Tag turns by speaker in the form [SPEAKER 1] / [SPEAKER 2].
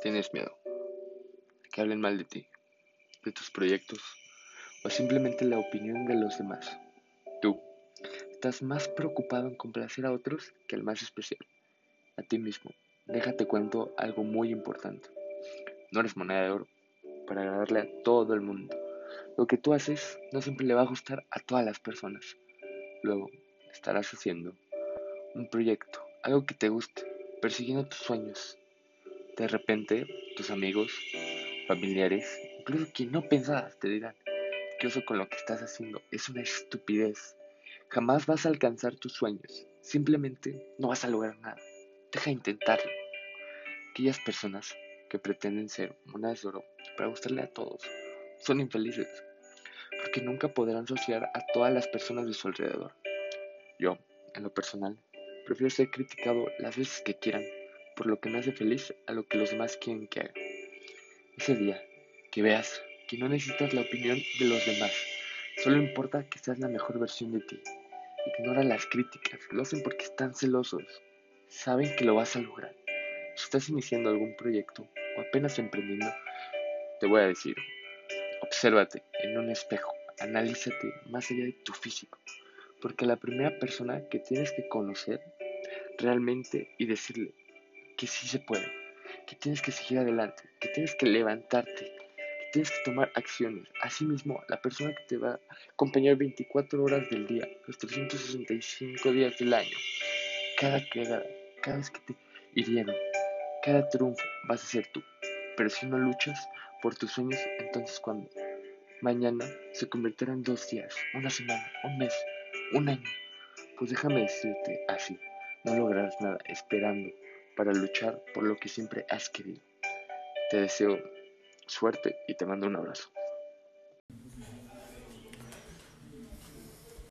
[SPEAKER 1] ¿Tienes miedo? Que hablen mal de ti, de tus proyectos o simplemente la opinión de los demás. Tú estás más preocupado en complacer a otros que al más especial, a ti mismo. Déjate cuento algo muy importante. No eres moneda de oro para agradarle a todo el mundo. Lo que tú haces no siempre le va a gustar a todas las personas. Luego estarás haciendo un proyecto, algo que te guste, persiguiendo tus sueños, de repente, tus amigos, familiares, incluso quien no pensabas, te dirán que eso con lo que estás haciendo es una estupidez. Jamás vas a alcanzar tus sueños. Simplemente no vas a lograr nada. Deja de intentarlo. Aquellas personas que pretenden ser monedas de oro para gustarle a todos son infelices porque nunca podrán asociar a todas las personas de su alrededor. Yo, en lo personal, prefiero ser criticado las veces que quieran por lo que me hace feliz a lo que los demás quieren que haga. Ese día, que veas que no necesitas la opinión de los demás, solo importa que seas la mejor versión de ti. Ignora las críticas, lo hacen porque están celosos, saben que lo vas a lograr. Si estás iniciando algún proyecto o apenas emprendiendo, te voy a decir, obsérvate en un espejo, analízate más allá de tu físico, porque la primera persona que tienes que conocer realmente y decirle, que sí se puede, que tienes que seguir adelante, que tienes que levantarte, que tienes que tomar acciones. Asimismo, la persona que te va a acompañar 24 horas del día, los 365 días del año, cada cagada, cada vez que te hirieron, cada triunfo vas a ser tú. Pero si no luchas por tus sueños, entonces cuando mañana se convertirá en dos días, una semana, un mes, un año, pues déjame decirte así, no lograrás nada esperando para luchar por lo que siempre has querido. Te deseo suerte y te mando un abrazo.